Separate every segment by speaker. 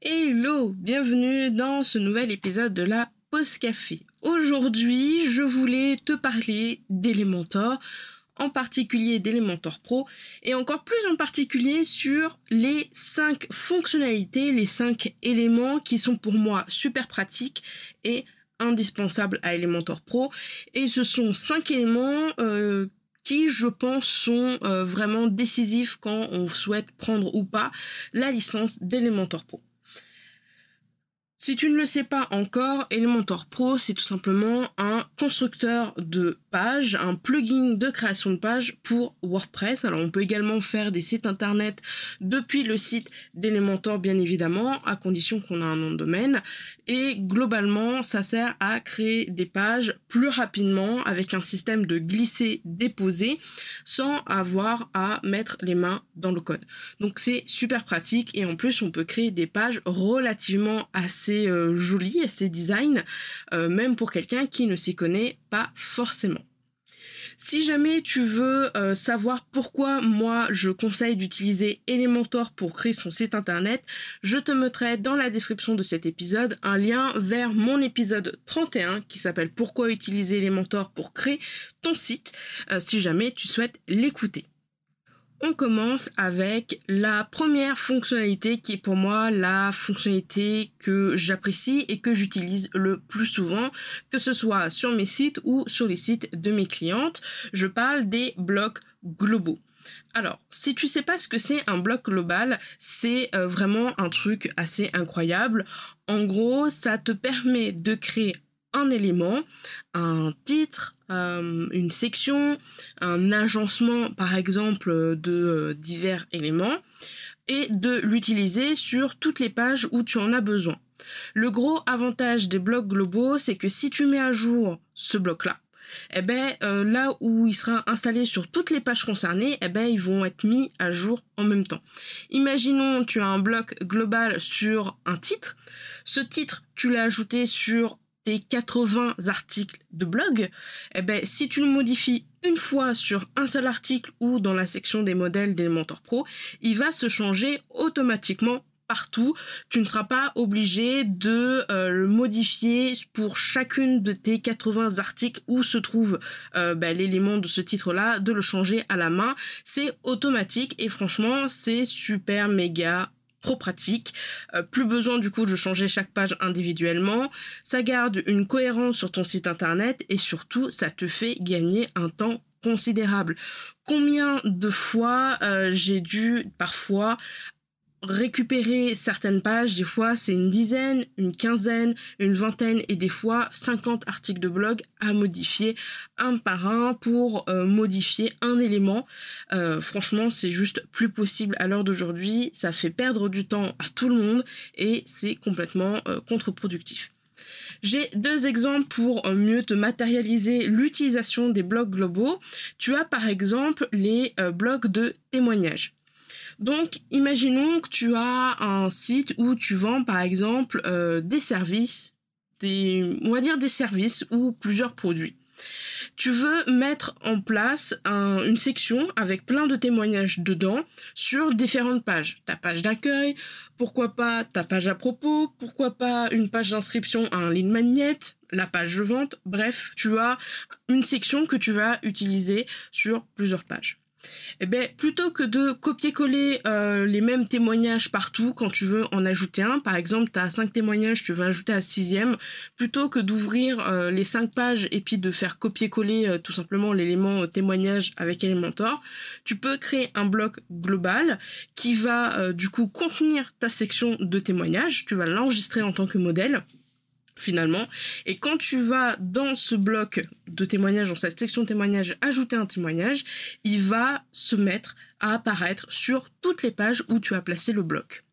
Speaker 1: Hello, bienvenue dans ce nouvel épisode de la Pause Café. Aujourd'hui, je voulais te parler d'Elementor, en particulier d'Elementor Pro, et encore plus en particulier sur les 5 fonctionnalités, les 5 éléments qui sont pour moi super pratiques et indispensables à Elementor Pro. Et ce sont 5 éléments euh, qui, je pense, sont euh, vraiment décisifs quand on souhaite prendre ou pas la licence d'Elementor Pro. Si tu ne le sais pas encore, Elementor Pro, c'est tout simplement un constructeur de pages, un plugin de création de pages pour WordPress. Alors on peut également faire des sites internet depuis le site d'Elementor, bien évidemment, à condition qu'on ait un nom de domaine. Et globalement, ça sert à créer des pages plus rapidement avec un système de glisser-déposer sans avoir à mettre les mains dans le code. Donc c'est super pratique et en plus on peut créer des pages relativement assez euh, joli, assez design, euh, même pour quelqu'un qui ne s'y connaît pas forcément. Si jamais tu veux euh, savoir pourquoi moi je conseille d'utiliser Elementor pour créer son site internet, je te mettrai dans la description de cet épisode un lien vers mon épisode 31 qui s'appelle Pourquoi utiliser Elementor pour créer ton site? Si jamais tu souhaites l'écouter. On commence avec la première fonctionnalité qui est pour moi la fonctionnalité que j'apprécie et que j'utilise le plus souvent, que ce soit sur mes sites ou sur les sites de mes clientes. Je parle des blocs globaux. Alors, si tu sais pas ce que c'est un bloc global, c'est euh, vraiment un truc assez incroyable. En gros, ça te permet de créer un élément, un titre, euh, une section, un agencement par exemple de euh, divers éléments et de l'utiliser sur toutes les pages où tu en as besoin. Le gros avantage des blocs globaux, c'est que si tu mets à jour ce bloc-là, eh ben euh, là où il sera installé sur toutes les pages concernées, eh ben ils vont être mis à jour en même temps. Imaginons tu as un bloc global sur un titre. Ce titre, tu l'as ajouté sur 80 articles de blog, eh ben, si tu le modifies une fois sur un seul article ou dans la section des modèles d'Elementor Pro, il va se changer automatiquement partout. Tu ne seras pas obligé de euh, le modifier pour chacune de tes 80 articles où se trouve euh, ben, l'élément de ce titre-là, de le changer à la main. C'est automatique et franchement, c'est super méga trop pratique. Euh, plus besoin du coup de changer chaque page individuellement. Ça garde une cohérence sur ton site internet et surtout ça te fait gagner un temps considérable. Combien de fois euh, j'ai dû parfois récupérer certaines pages, des fois c'est une dizaine, une quinzaine, une vingtaine et des fois 50 articles de blog à modifier un par un pour euh, modifier un élément. Euh, franchement, c'est juste plus possible à l'heure d'aujourd'hui, ça fait perdre du temps à tout le monde et c'est complètement euh, contre-productif. J'ai deux exemples pour mieux te matérialiser l'utilisation des blogs globaux. Tu as par exemple les blogs de témoignages. Donc, imaginons que tu as un site où tu vends, par exemple, euh, des services, on va dire des services ou plusieurs produits. Tu veux mettre en place une section avec plein de témoignages dedans sur différentes pages. Ta page d'accueil, pourquoi pas ta page à propos, pourquoi pas une page d'inscription à un lead magnet, la page de vente, bref, tu as une section que tu vas utiliser sur plusieurs pages. Eh ben, plutôt que de copier-coller euh, les mêmes témoignages partout quand tu veux en ajouter un, par exemple, tu as cinq témoignages, tu veux ajouter un sixième, plutôt que d'ouvrir euh, les cinq pages et puis de faire copier-coller euh, tout simplement l'élément témoignage avec Elementor, tu peux créer un bloc global qui va du coup contenir ta section de témoignages, tu vas l'enregistrer en tant que modèle finalement. Et quand tu vas dans ce bloc de témoignages, dans cette section témoignage, ajouter un témoignage, il va se mettre à apparaître sur toutes les pages où tu as placé le bloc.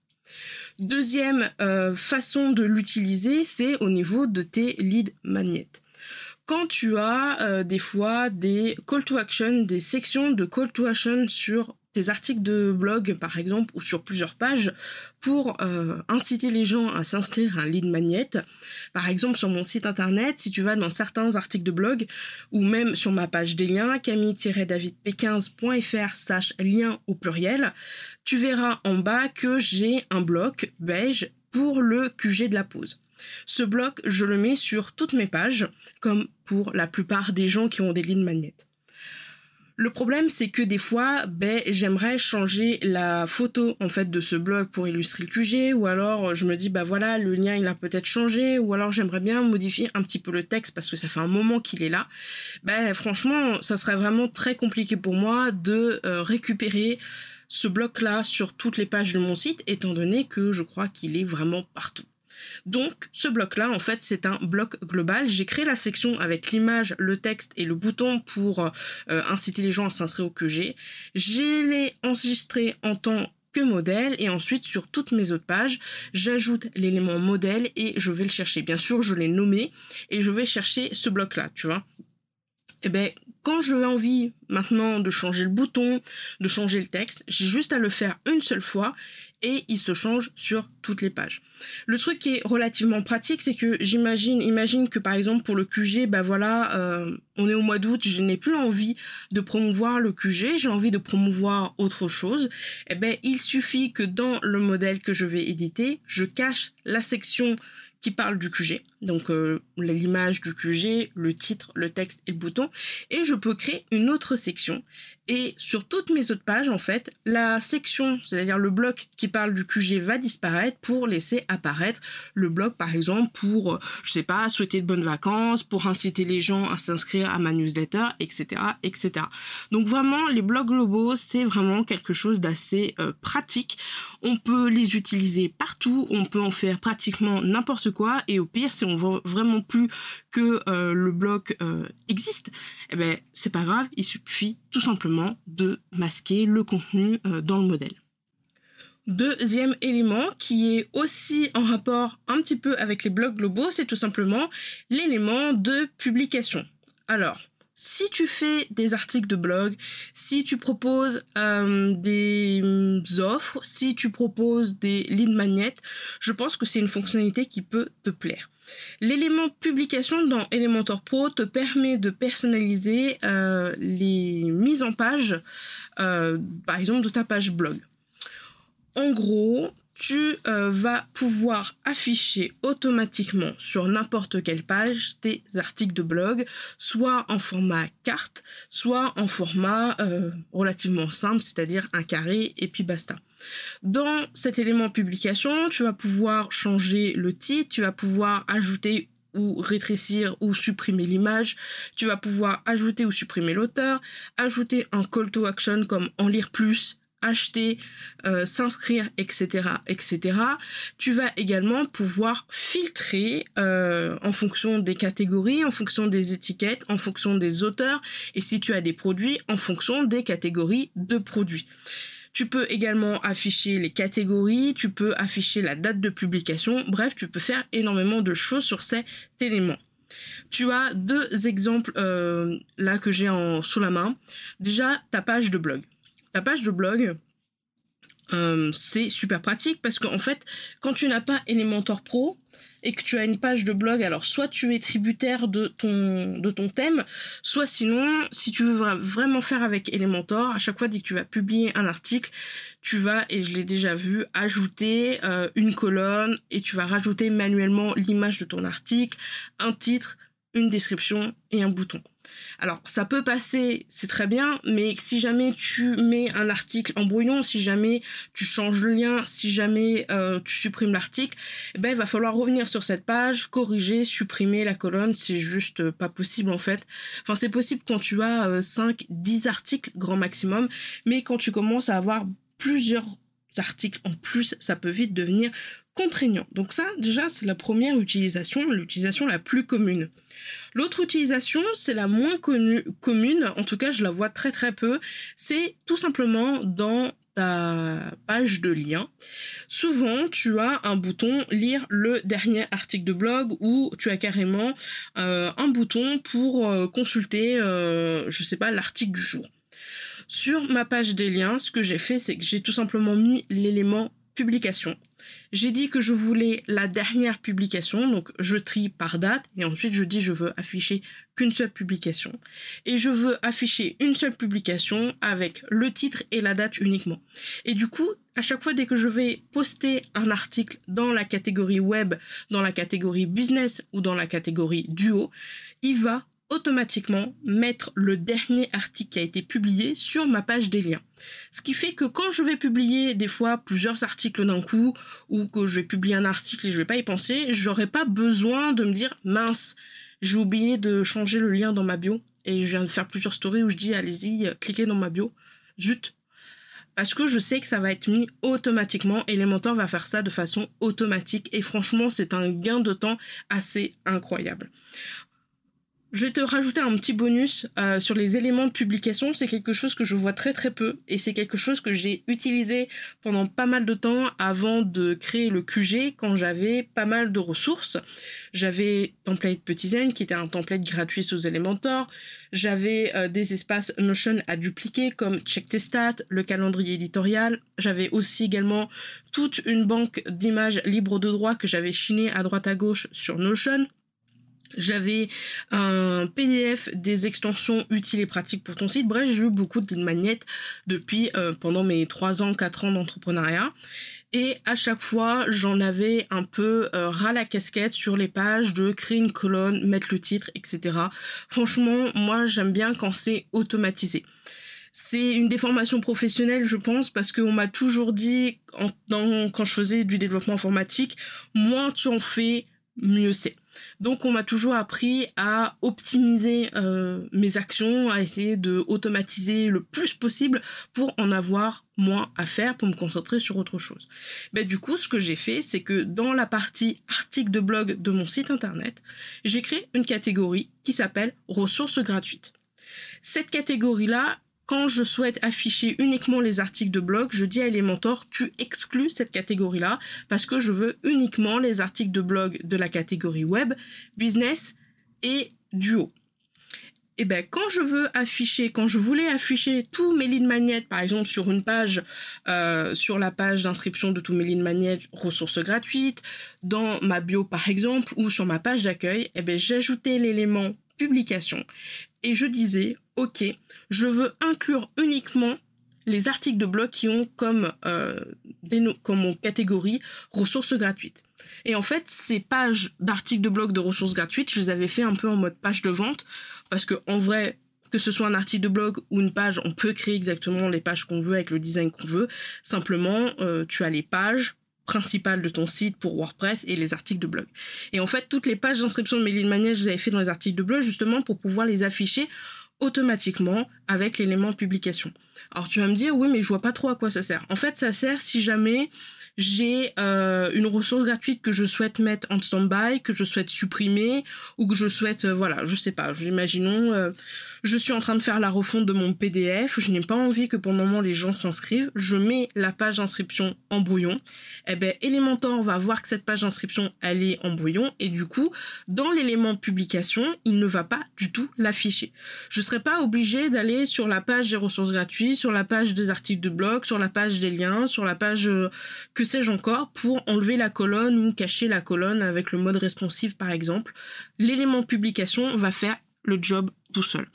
Speaker 1: Deuxième euh, façon de l'utiliser, c'est au niveau de tes lead magnets. Quand tu as euh, des fois des call to action, des sections de call to action sur des articles de blog, par exemple, ou sur plusieurs pages, pour euh, inciter les gens à s'inscrire à un lead magnet. Par exemple, sur mon site internet, si tu vas dans certains articles de blog, ou même sur ma page des liens, camille-davidp15.fr slash lien au pluriel, tu verras en bas que j'ai un bloc beige pour le QG de la pause. Ce bloc, je le mets sur toutes mes pages, comme pour la plupart des gens qui ont des lead magnets. Le problème, c'est que des fois, ben, j'aimerais changer la photo en fait de ce blog pour illustrer le QG, ou alors je me dis bah voilà, le lien il a peut-être changé, ou alors j'aimerais bien modifier un petit peu le texte parce que ça fait un moment qu'il est là. Ben franchement, ça serait vraiment très compliqué pour moi de euh, récupérer ce bloc-là sur toutes les pages de mon site, étant donné que je crois qu'il est vraiment partout. Donc, ce bloc-là, en fait, c'est un bloc global. J'ai créé la section avec l'image, le texte et le bouton pour euh, inciter les gens à s'inscrire au QG. J'ai les enregistré en tant que modèle et ensuite sur toutes mes autres pages j'ajoute l'élément modèle et je vais le chercher bien sûr je l'ai nommé et je vais chercher ce bloc là tu vois et eh ben quand j'ai envie maintenant de changer le bouton, de changer le texte, j'ai juste à le faire une seule fois et il se change sur toutes les pages. Le truc qui est relativement pratique, c'est que j'imagine, imagine que par exemple pour le QG, bah voilà, euh, on est au mois d'août, je n'ai plus envie de promouvoir le QG, j'ai envie de promouvoir autre chose. Eh ben, il suffit que dans le modèle que je vais éditer, je cache la section qui parle du QG, donc euh, l'image du QG, le titre, le texte et le bouton, et je peux créer une autre section. Et sur toutes mes autres pages, en fait, la section, c'est-à-dire le bloc qui parle du QG va disparaître pour laisser apparaître le bloc, par exemple, pour, euh, je sais pas, souhaiter de bonnes vacances, pour inciter les gens à s'inscrire à ma newsletter, etc., etc. Donc vraiment, les blocs globaux, c'est vraiment quelque chose d'assez euh, pratique. On peut les utiliser partout, on peut en faire pratiquement n'importe quoi, et au pire, si on veut vraiment plus que euh, le bloc existe, eh ben c'est pas grave, il suffit tout simplement de masquer le contenu euh, dans le modèle. Deuxième élément qui est aussi en rapport un petit peu avec les blocs globaux, c'est tout simplement l'élément de publication. Alors, si tu fais des articles de blog, si tu proposes euh, des offres, si tu proposes des lead magnets, je pense que c'est une fonctionnalité qui peut te plaire. L'élément publication dans Elementor Pro te permet de personnaliser euh, les mises en page, euh, par exemple de ta page blog. En gros, tu euh, vas pouvoir afficher automatiquement sur n'importe quelle page tes articles de blog, soit en format carte, soit en format relativement simple, c'est-à-dire un carré et puis basta. Dans cet élément publication, tu vas pouvoir changer le titre, tu vas pouvoir ajouter ou rétrécir ou supprimer l'image, tu vas pouvoir ajouter ou supprimer l'auteur, ajouter un call to action comme en lire plus, acheter, euh, s'inscrire, etc., etc. Tu vas également pouvoir filtrer euh, en fonction des catégories, en fonction des étiquettes, en fonction des auteurs, et si tu as des produits, en fonction des catégories de produits. Tu peux également afficher les catégories, tu peux afficher la date de publication, bref, tu peux faire énormément de choses sur cet élément. Tu as deux exemples euh, là que j'ai sous la main. Déjà, ta page de blog. Ta page de blog, euh, c'est super pratique parce qu'en fait, quand tu n'as pas Elementor Pro, et que tu as une page de blog, alors soit tu es tributaire de ton, de ton thème, soit sinon, si tu veux vraiment faire avec Elementor, à chaque fois dès que tu vas publier un article, tu vas, et je l'ai déjà vu, ajouter euh, une colonne et tu vas rajouter manuellement l'image de ton article, un titre, une description et un bouton. Alors, ça peut passer, c'est très bien, mais si jamais tu mets un article en brouillon, si jamais tu changes le lien, si jamais euh, tu supprimes l'article, eh ben, il va falloir revenir sur cette page, corriger, supprimer la colonne, c'est juste euh, pas possible en fait. Enfin, c'est possible quand tu as 5, euh, 10 articles grand maximum, mais quand tu commences à avoir plusieurs articles en plus, ça peut vite devenir contraignant. Donc ça, déjà, c'est la première utilisation, l'utilisation la plus commune. L'autre utilisation, c'est la moins connue, commune, en tout cas, je la vois très très peu, c'est tout simplement dans ta page de lien. Souvent, tu as un bouton lire le dernier article de blog ou tu as carrément euh, un bouton pour euh, consulter, euh, je sais pas, l'article du jour. Sur ma page des liens, ce que j'ai fait, c'est que j'ai tout simplement mis l'élément publication. J'ai dit que je voulais la dernière publication, donc je trie par date, et ensuite je dis je veux afficher qu'une seule publication. Et je veux afficher une seule publication avec le titre et la date uniquement. Et du coup, à chaque fois dès que je vais poster un article dans la catégorie web, dans la catégorie business ou dans la catégorie duo, il va automatiquement mettre le dernier article qui a été publié sur ma page des liens. Ce qui fait que quand je vais publier des fois plusieurs articles d'un coup ou que je vais publier un article et je vais pas y penser, j'aurai pas besoin de me dire mince, j'ai oublié de changer le lien dans ma bio et je viens de faire plusieurs stories où je dis allez-y, cliquez dans ma bio. Zut. Parce que je sais que ça va être mis automatiquement. Elementor va faire ça de façon automatique. Et franchement, c'est un gain de temps assez incroyable. Je vais te rajouter un petit bonus euh, sur les éléments de publication. C'est quelque chose que je vois très très peu et c'est quelque chose que j'ai utilisé pendant pas mal de temps avant de créer le QG quand j'avais pas mal de ressources. J'avais Template Petizen qui était un template gratuit sous Elementor. J'avais euh, des espaces Notion à dupliquer comme Check Tes Stats, le calendrier éditorial. J'avais aussi également toute une banque d'images libres de droit que j'avais chiné à droite à gauche sur Notion. J'avais un PDF des extensions utiles et pratiques pour ton site. Bref, j'ai eu beaucoup de magnettes depuis euh, pendant mes 3 ans, 4 ans d'entrepreneuriat. Et à chaque fois, j'en avais un peu euh, ras la casquette sur les pages de créer une colonne, mettre le titre, etc. Franchement, moi, j'aime bien quand c'est automatisé. C'est une déformation professionnelle, je pense, parce qu'on m'a toujours dit, quand je faisais du développement informatique, moins tu en fais, mieux c'est. Donc on m'a toujours appris à optimiser euh, mes actions, à essayer de automatiser le plus possible pour en avoir moins à faire, pour me concentrer sur autre chose. Ben, du coup, ce que j'ai fait, c'est que dans la partie article de blog de mon site internet, j'ai créé une catégorie qui s'appelle ressources gratuites. Cette catégorie-là, quand je souhaite afficher uniquement les articles de blog, je dis à Elementor, tu exclus cette catégorie-là parce que je veux uniquement les articles de blog de la catégorie web, business et duo. Et eh ben quand je veux afficher, quand je voulais afficher tous mes lignes magnets, par exemple sur une page, euh, sur la page d'inscription de tous mes lignes magnets, ressources gratuites, dans ma bio par exemple, ou sur ma page d'accueil, eh ben j'ajoutais l'élément publication et je disais, ok, je veux inclure uniquement les articles de blog qui ont comme, euh, comme catégorie ressources gratuites. Et en fait, ces pages d'articles de blog de ressources gratuites, je les avais fait un peu en mode page de vente, parce que en vrai, que ce soit un article de blog ou une page, on peut créer exactement les pages qu'on veut avec le design qu'on veut. Simplement, euh, tu as les pages, principales de ton site pour WordPress et les articles de blog. Et en fait, toutes les pages d'inscription de mailing manège, je les avais fait dans les articles de blog justement pour pouvoir les afficher automatiquement avec l'élément publication. Alors tu vas me dire, oui, mais je vois pas trop à quoi ça sert. En fait, ça sert si jamais j'ai euh, une ressource gratuite que je souhaite mettre en stand-by, que je souhaite supprimer, ou que je souhaite, euh, voilà, je sais pas, imaginons, euh, je suis en train de faire la refonte de mon PDF, je n'ai pas envie que pour le moment les gens s'inscrivent, je mets la page d'inscription en brouillon, eh ben Elementor va voir que cette page d'inscription elle est en brouillon et du coup dans l'élément publication il ne va pas du tout l'afficher. Je serai pas obligé d'aller sur la page des ressources gratuites, sur la page des articles de blog, sur la page des liens, sur la page que sais-je encore, pour enlever la colonne ou cacher la colonne avec le mode responsive par exemple. L'élément publication va faire le job tout seul.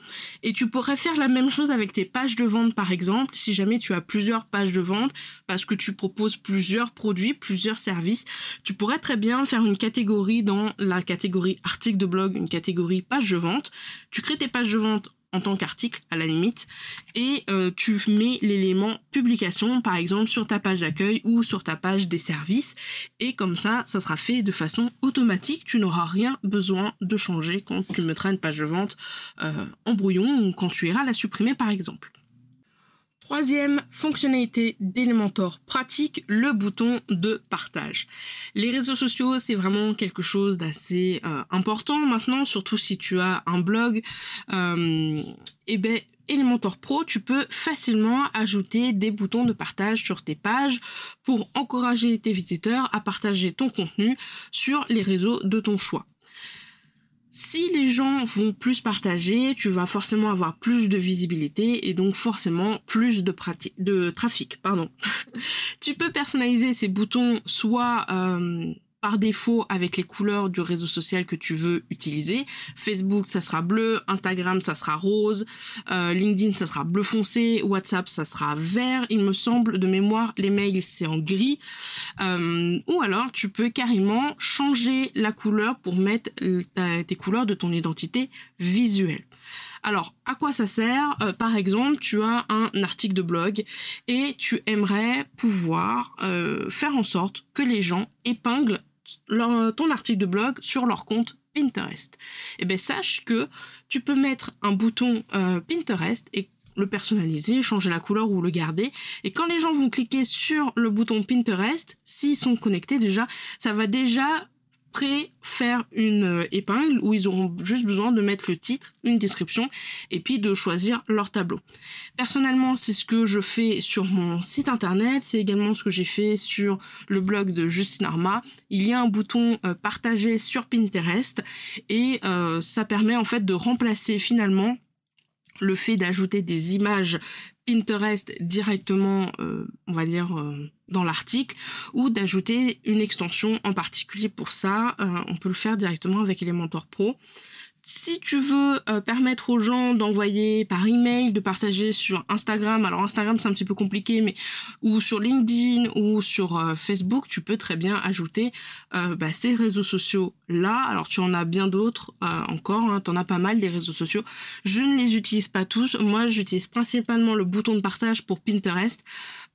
Speaker 1: Et tu pourrais faire la même chose avec tes pages de vente par exemple, si jamais tu as plusieurs pages de vente parce que tu proposes plusieurs produits, plusieurs services, tu pourrais très bien faire une catégorie dans la catégorie article de blog, une catégorie page de vente. Tu crées tes pages de vente en tant qu'article à la limite et euh, tu mets l'élément publication par exemple sur ta page d'accueil ou sur ta page des services et comme ça ça sera fait de façon automatique. Tu n'auras rien besoin de changer quand tu mettras une page de vente euh, en brouillon ou quand tu iras la supprimer par exemple Troisième fonctionnalité d'Elementor pratique, le bouton de partage. Les réseaux sociaux, c'est vraiment quelque chose d'assez euh, important maintenant, surtout si tu as un blog. Euh, et ben, Elementor Pro, tu peux facilement ajouter des boutons de partage sur tes pages pour encourager tes visiteurs à partager ton contenu sur les réseaux de ton choix. Si les gens vont plus partager, tu vas forcément avoir plus de visibilité et donc forcément plus de, de trafic. Pardon. tu peux personnaliser ces boutons soit euh, par défaut avec les couleurs du réseau social que tu veux utiliser. Facebook, ça sera bleu, Instagram, ça sera rose, euh, LinkedIn, ça sera bleu foncé, WhatsApp, ça sera vert. Il me semble de mémoire, les mails, c'est en gris. Euh, ou alors, tu peux carrément changer la couleur pour mettre tes couleurs de ton identité visuelle. Alors, à quoi ça sert? Euh, Par exemple, tu as un article de blog et tu aimerais pouvoir faire en sorte que les gens épinglent ton article de blog sur leur compte Pinterest. Et eh bien sache que tu peux mettre un bouton euh, Pinterest et le personnaliser, changer la couleur ou le garder. Et quand les gens vont cliquer sur le bouton Pinterest, s'ils sont connectés déjà, ça va déjà pré-faire une euh, épingle où ils auront juste besoin de mettre le titre, une description et puis de choisir leur tableau. Personnellement, c'est ce que je fais sur mon site internet, c'est également ce que j'ai fait sur le blog de Justine Arma. Il y a un bouton euh, partager sur Pinterest et euh, ça permet en fait de remplacer finalement le fait d'ajouter des images Pinterest directement, euh, on va dire, euh, dans l'article, ou d'ajouter une extension en particulier pour ça. Euh, on peut le faire directement avec Elementor Pro si tu veux euh, permettre aux gens d'envoyer par email, de partager sur Instagram, alors Instagram c'est un petit peu compliqué, mais ou sur LinkedIn ou sur euh, Facebook, tu peux très bien ajouter euh, bah, ces réseaux sociaux là. Alors tu en as bien d'autres encore, hein, tu as pas mal des réseaux sociaux. Je ne les utilise pas tous. Moi j'utilise principalement le bouton de partage pour Pinterest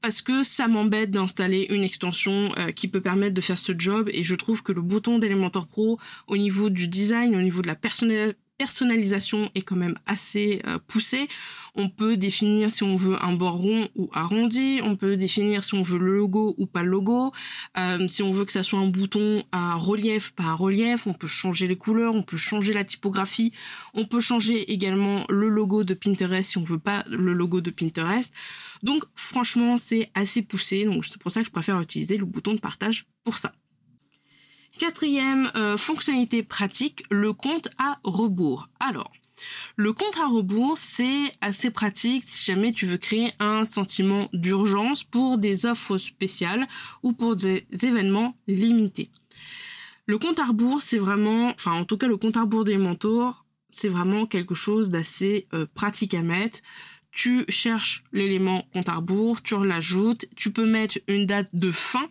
Speaker 1: parce que ça m'embête d'installer une extension qui peut permettre de faire ce job. Et je trouve que le bouton d'Elementor Pro au niveau du design, au niveau de la personnalisation personnalisation est quand même assez euh, poussée. On peut définir si on veut un bord rond ou arrondi, on peut définir si on veut le logo ou pas le logo, euh, si on veut que ça soit un bouton à relief, pas à relief, on peut changer les couleurs, on peut changer la typographie, on peut changer également le logo de Pinterest si on veut pas le logo de Pinterest. Donc franchement c'est assez poussé, donc c'est pour ça que je préfère utiliser le bouton de partage pour ça. Quatrième euh, fonctionnalité pratique, le compte à rebours. Alors, le compte à rebours, c'est assez pratique si jamais tu veux créer un sentiment d'urgence pour des offres spéciales ou pour des événements limités. Le compte à rebours, c'est vraiment, enfin en tout cas le compte à rebours des mentors, c'est vraiment quelque chose d'assez euh, pratique à mettre tu cherches l'élément compte à rebours, tu l'ajoutes, tu peux mettre une date de fin.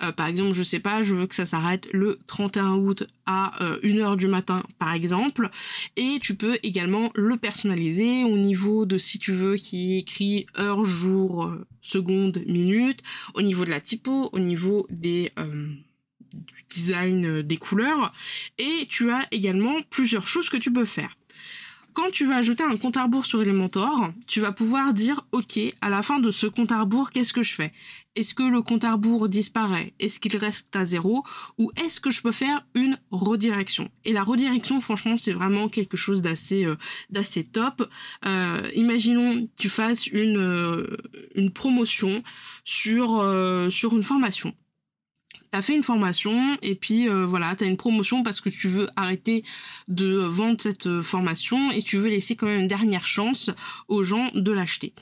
Speaker 1: Euh, par exemple, je sais pas, je veux que ça s'arrête le 31 août à 1h euh, du matin par exemple. Et tu peux également le personnaliser au niveau de si tu veux qui écrit heure, jour, euh, seconde, minute, au niveau de la typo, au niveau des du design des couleurs. Et tu as également plusieurs choses que tu peux faire quand tu vas ajouter un compte à rebours sur Elementor, tu vas pouvoir dire OK, à la fin de ce compte à rebours, qu'est-ce que je fais? Est-ce que le compte à rebours disparaît? Est-ce qu'il reste à zéro? Ou est-ce que je peux faire une redirection? Et la redirection, franchement, c'est vraiment quelque chose d'assez euh, top. Euh, imaginons que tu fasses une, euh, une promotion sur, sur une formation t'as fait une formation et puis euh, voilà, t'as une promotion parce que tu veux arrêter de vendre cette euh, formation et tu veux laisser quand même une dernière chance aux gens de l'acheter.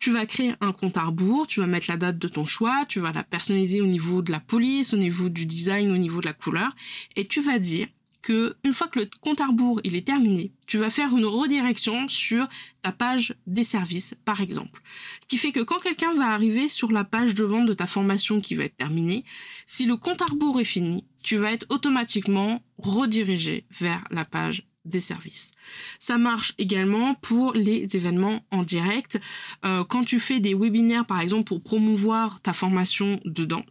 Speaker 1: Tu vas créer un compte à rebours, tu vas mettre la date de ton choix, tu vas la personnaliser au niveau de la police, au niveau du design, au niveau de la couleur, et tu vas dire que une fois que le compte à rebours il est terminé, tu vas faire une redirection sur ta page des services, par exemple. Ce qui fait que quand quelqu'un va arriver sur la page de vente de ta formation qui va être terminée, si le compte à rebours est fini, tu vas être automatiquement redirigé vers la page des services. Ça marche également pour les événements en direct. Euh, quand tu fais des webinaires, par exemple, pour promouvoir ta formation dedans,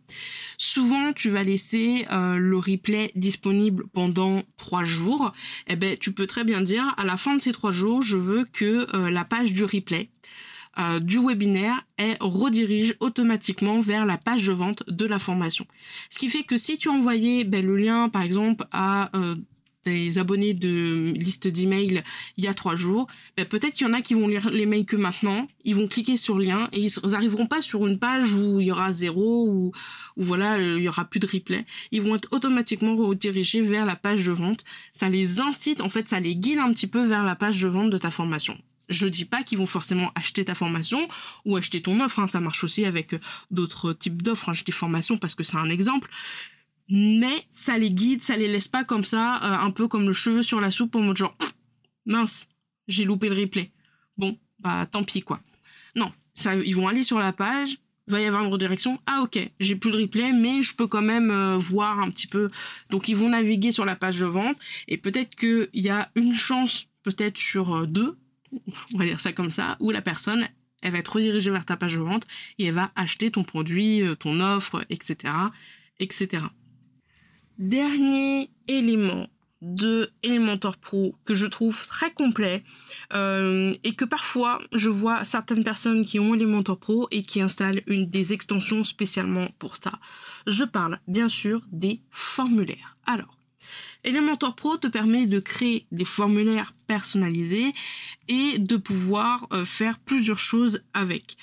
Speaker 1: souvent tu vas laisser euh, le replay disponible pendant trois jours. Eh ben, tu peux très bien dire, à la fin de ces trois jours, je veux que euh, la page du replay du webinaire est redirige automatiquement vers la page de vente de la formation. Ce qui fait que si tu envoyais ben, le lien par exemple à des abonnés de liste d'emails il y a trois jours, ben peut-être qu'il y en a qui vont lire les mails que maintenant, ils vont cliquer sur le lien et ils n'arriveront pas sur une page où il y aura zéro ou, ou voilà, euh, il y aura plus de replay. Ils vont être automatiquement redirigés vers la page de vente. Ça les incite, en fait, ça les guide un petit peu vers la page de vente de ta formation. Je dis pas qu'ils vont forcément acheter ta formation ou acheter ton offre, hein. ça marche aussi avec d'autres types d'offres. Hein. Je dis formation parce que c'est un exemple mais ça les guide, ça les laisse pas comme ça, euh, un peu comme le cheveu sur la soupe en mode genre mince, j'ai loupé le replay. Bon, bah tant pis quoi. Non, ça, ils vont aller sur la page, va y avoir une redirection. Ah ok, j'ai plus le replay, mais je peux quand même euh, voir un petit peu. Donc ils vont naviguer sur la page de vente et peut-être qu'il y a une chance, peut-être sur euh, deux, on va dire ça comme ça, où la personne elle va être redirigée vers ta page de vente et elle va acheter ton produit, ton offre, etc., etc. Dernier élément de Elementor Pro que je trouve très complet euh, et que parfois je vois certaines personnes qui ont Elementor Pro et qui installent une des extensions spécialement pour ça. Je parle bien sûr des formulaires. Alors, Elementor Pro te permet de créer des formulaires personnalisés et de pouvoir euh, faire plusieurs choses avec.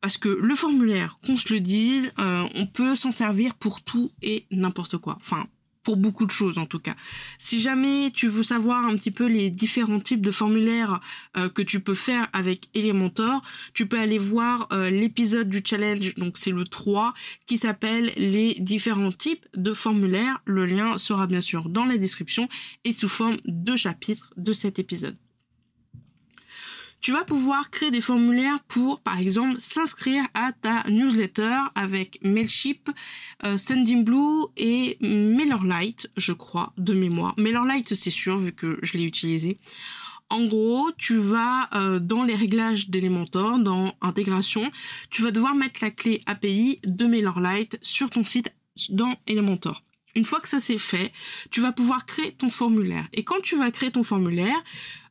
Speaker 1: Parce que le formulaire, qu'on se le dise, euh, on peut s'en servir pour tout et n'importe quoi. Enfin, pour beaucoup de choses en tout cas. Si jamais tu veux savoir un petit peu les différents types de formulaires euh, que tu peux faire avec Elementor, tu peux aller voir euh, l'épisode du challenge, donc c'est le 3, qui s'appelle les différents types de formulaires. Le lien sera bien sûr dans la description et sous forme de chapitre de cet épisode tu vas pouvoir créer des formulaires pour, par exemple, s'inscrire à ta newsletter avec Mailchimp, euh, Sendinblue et MailerLite, je crois, de mémoire. MailerLite, c'est sûr, vu que je l'ai utilisé. En gros, tu vas euh, dans les réglages d'Elementor, dans intégration, tu vas devoir mettre la clé API de MailerLite sur ton site dans Elementor. Une fois que ça c'est fait, tu vas pouvoir créer ton formulaire. Et quand tu vas créer ton formulaire,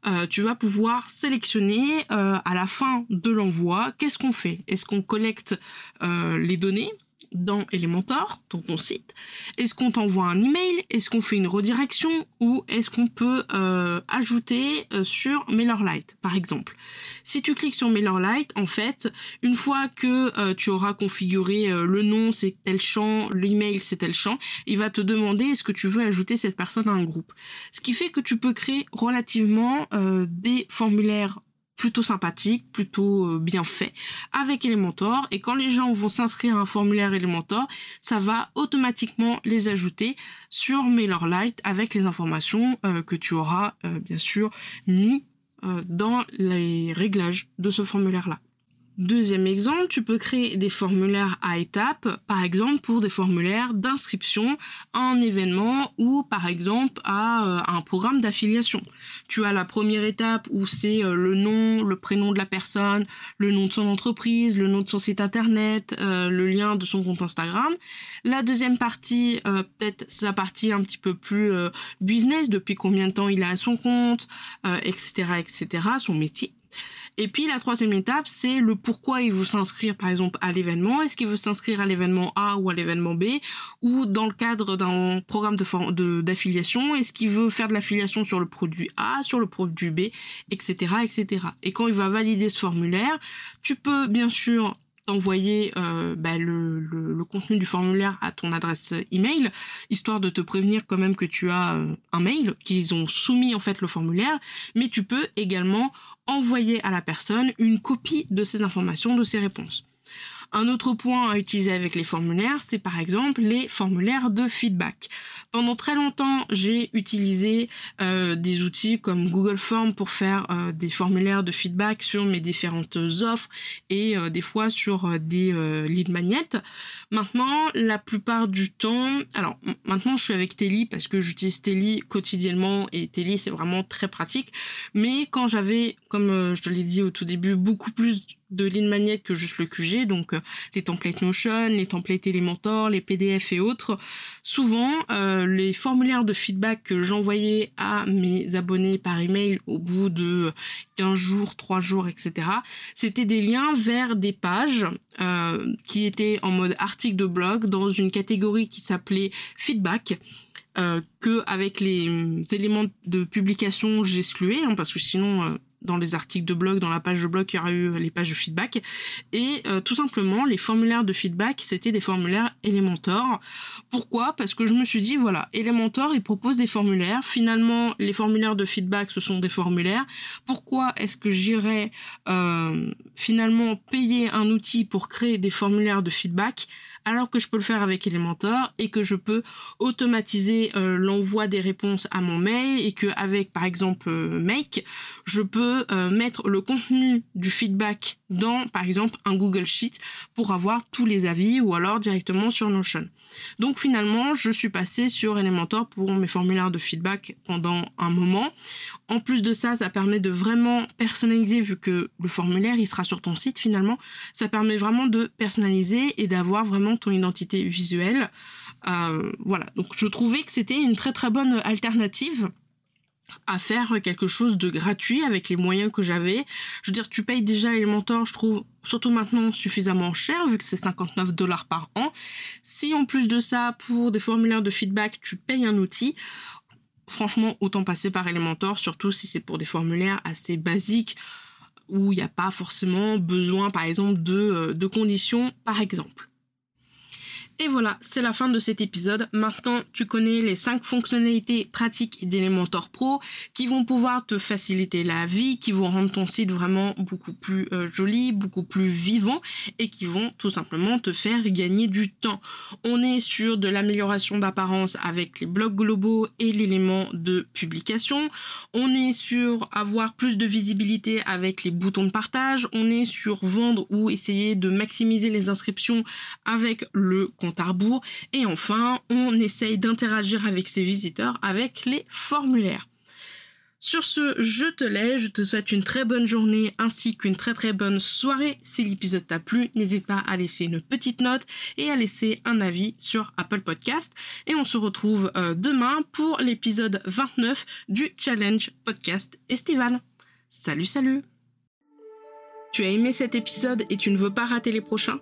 Speaker 1: euh, tu vas pouvoir sélectionner euh, à la fin de l'envoi qu'est-ce qu'on fait? Est-ce qu'on collecte euh, les données? Dans Elementor, dans ton site Est-ce qu'on t'envoie un email? Est-ce qu'on fait une redirection? Ou est-ce qu'on peut euh, ajouter euh, sur MailerLite, par exemple? Si tu cliques sur MailerLite, en fait, une fois que euh, tu auras configuré le nom, c'est tel champ, l'email, c'est tel champ, il va te demander est-ce que tu veux ajouter cette personne à un groupe. Ce qui fait que tu peux créer relativement des formulaires plutôt sympathique, plutôt euh, bien fait avec Elementor et quand les gens vont s'inscrire à un formulaire Elementor, ça va automatiquement les ajouter sur MailerLite avec les informations euh, que tu auras euh, bien sûr mis dans les réglages de ce formulaire là. Deuxième exemple, tu peux créer des formulaires à étapes, par exemple pour des formulaires d'inscription à un événement ou par exemple à, euh, un programme d'affiliation. Tu as la première étape où c'est euh, le nom, le prénom de la personne, le nom de son entreprise, le nom de son site internet, euh, le lien de son compte Instagram. La deuxième partie, peut-être la partie un petit peu plus business, depuis combien de temps il a son compte, etc., etc., son métier. Et puis la troisième étape, c'est le pourquoi il veut s'inscrire par exemple à l'événement. Est-ce qu'il veut s'inscrire à l'événement A ou à l'événement B ou dans le cadre d'un programme de d'affiliation, est-ce qu'il veut faire de l'affiliation sur le produit A, sur le produit B, etc., etc. Et quand il va valider ce formulaire, tu peux bien sûr envoyer euh, bah, le, contenu du formulaire à ton adresse email, histoire de te prévenir quand même que tu as euh, un mail, qu'ils ont soumis en fait le formulaire, mais tu peux également envoyer à la personne une copie de ces informations, de ces réponses. Un autre point à utiliser avec les formulaires, c'est par exemple les formulaires de feedback. Pendant très longtemps, j'ai utilisé euh, des outils comme Google Form pour faire euh, des formulaires de feedback sur mes différentes offres et euh, des fois sur des lead magnets. Maintenant, la plupart du temps, alors maintenant je suis avec Telly parce que j'utilise Telly quotidiennement et Telly c'est vraiment très pratique. Mais quand j'avais, comme je te l'ai dit au tout début, beaucoup plus de lead magnet que juste le QG, donc euh, les templates Notion, les templates Elementor, les PDF et autres. Souvent, euh, les formulaires de feedback que j'envoyais à mes abonnés par email au bout de 15 jours, 3 jours, etc., c'était des liens vers des pages euh, qui étaient en mode article de blog dans une catégorie qui s'appelait feedback. que avec les éléments de publication j'excluais hein, parce que sinon dans les articles de blog, dans la page de blog, il y aura eu les pages de feedback. Et euh, tout simplement, les formulaires de feedback, c'était des formulaires Elementor. Pourquoi? Parce que je me suis dit, voilà, Elementor, il propose des formulaires. Finalement, les formulaires de feedback, ce sont des formulaires. Pourquoi est-ce que j'irais euh, finalement payer un outil pour créer des formulaires de feedback alors que je peux le faire avec Elementor et que je peux automatiser euh, l'envoi des réponses à mon mail et que avec par exemple Make, je peux euh, mettre le contenu du feedback dans par exemple un Google Sheet pour avoir tous les avis ou alors directement sur Notion. Donc finalement, je suis passée sur Elementor pour mes formulaires de feedback pendant un moment. En plus de ça, ça permet de vraiment personnaliser vu que le formulaire il sera sur ton site finalement. Ça permet vraiment de personnaliser et d'avoir vraiment ton identité visuelle. Euh, voilà, donc je trouvais que c'était une très très bonne alternative à faire quelque chose de gratuit avec les moyens que j'avais. Je veux dire, tu payes déjà Elementor, je trouve, surtout maintenant, suffisamment cher, vu que c'est 59 dollars par an. Si en plus de ça, pour des formulaires de feedback, tu payes un outil, franchement, autant passer par Elementor, surtout si c'est pour des formulaires assez basiques, où il n'y a pas forcément besoin, par exemple, de, euh, de conditions, par exemple. Et voilà, c'est la fin de cet épisode. Maintenant, tu connais les 5 fonctionnalités pratiques d'Elementor Pro qui vont pouvoir te faciliter la vie, qui vont rendre ton site vraiment beaucoup plus euh, joli, beaucoup plus vivant et qui vont tout simplement te faire gagner du temps. On est sur de l'amélioration d'apparence avec les blocs globaux et l'élément de publication. On est sur avoir plus de visibilité avec les boutons de partage. On est sur vendre ou essayer de maximiser les inscriptions avec le et enfin, on essaye d'interagir avec ses visiteurs avec les formulaires. Sur ce, je te laisse, je te souhaite une très bonne journée ainsi qu'une très très bonne soirée. Si l'épisode t'a plu, n'hésite pas à laisser une petite note et à laisser un avis sur Apple Podcast. Et on se retrouve euh, demain pour l'épisode 29 du Challenge Podcast Estival. Salut salut Tu as aimé cet épisode et tu ne veux pas rater les prochains?